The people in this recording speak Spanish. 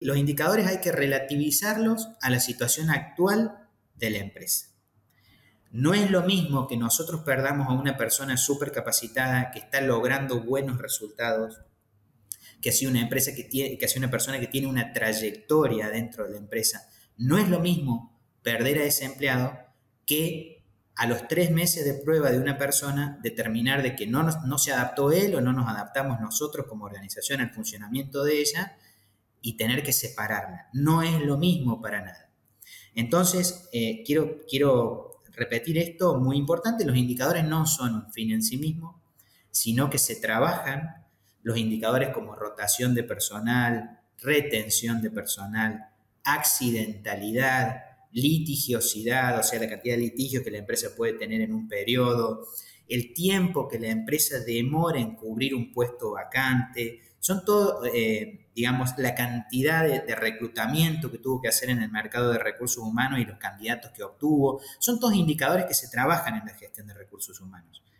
los indicadores hay que relativizarlos a la situación actual de la empresa. No es lo mismo que nosotros perdamos a una persona súper capacitada que está logrando buenos resultados, que ha una empresa que tiene, que una persona que tiene una trayectoria dentro de la empresa. No es lo mismo perder a ese empleado que a los tres meses de prueba de una persona determinar de que no, no se adaptó él o no nos adaptamos nosotros como organización al funcionamiento de ella y tener que separarla. No es lo mismo para nada. Entonces, eh, quiero, quiero repetir esto, muy importante, los indicadores no son un fin en sí mismo, sino que se trabajan los indicadores como rotación de personal, retención de personal, accidentalidad, litigiosidad, o sea, la cantidad de litigios que la empresa puede tener en un periodo, el tiempo que la empresa demora en cubrir un puesto vacante, son todo, eh, digamos, la cantidad de, reclutamiento que tuvo que hacer en el mercado de recursos humanos y los candidatos que obtuvo, son todos indicadores que se trabajan en la gestión de recursos humanos.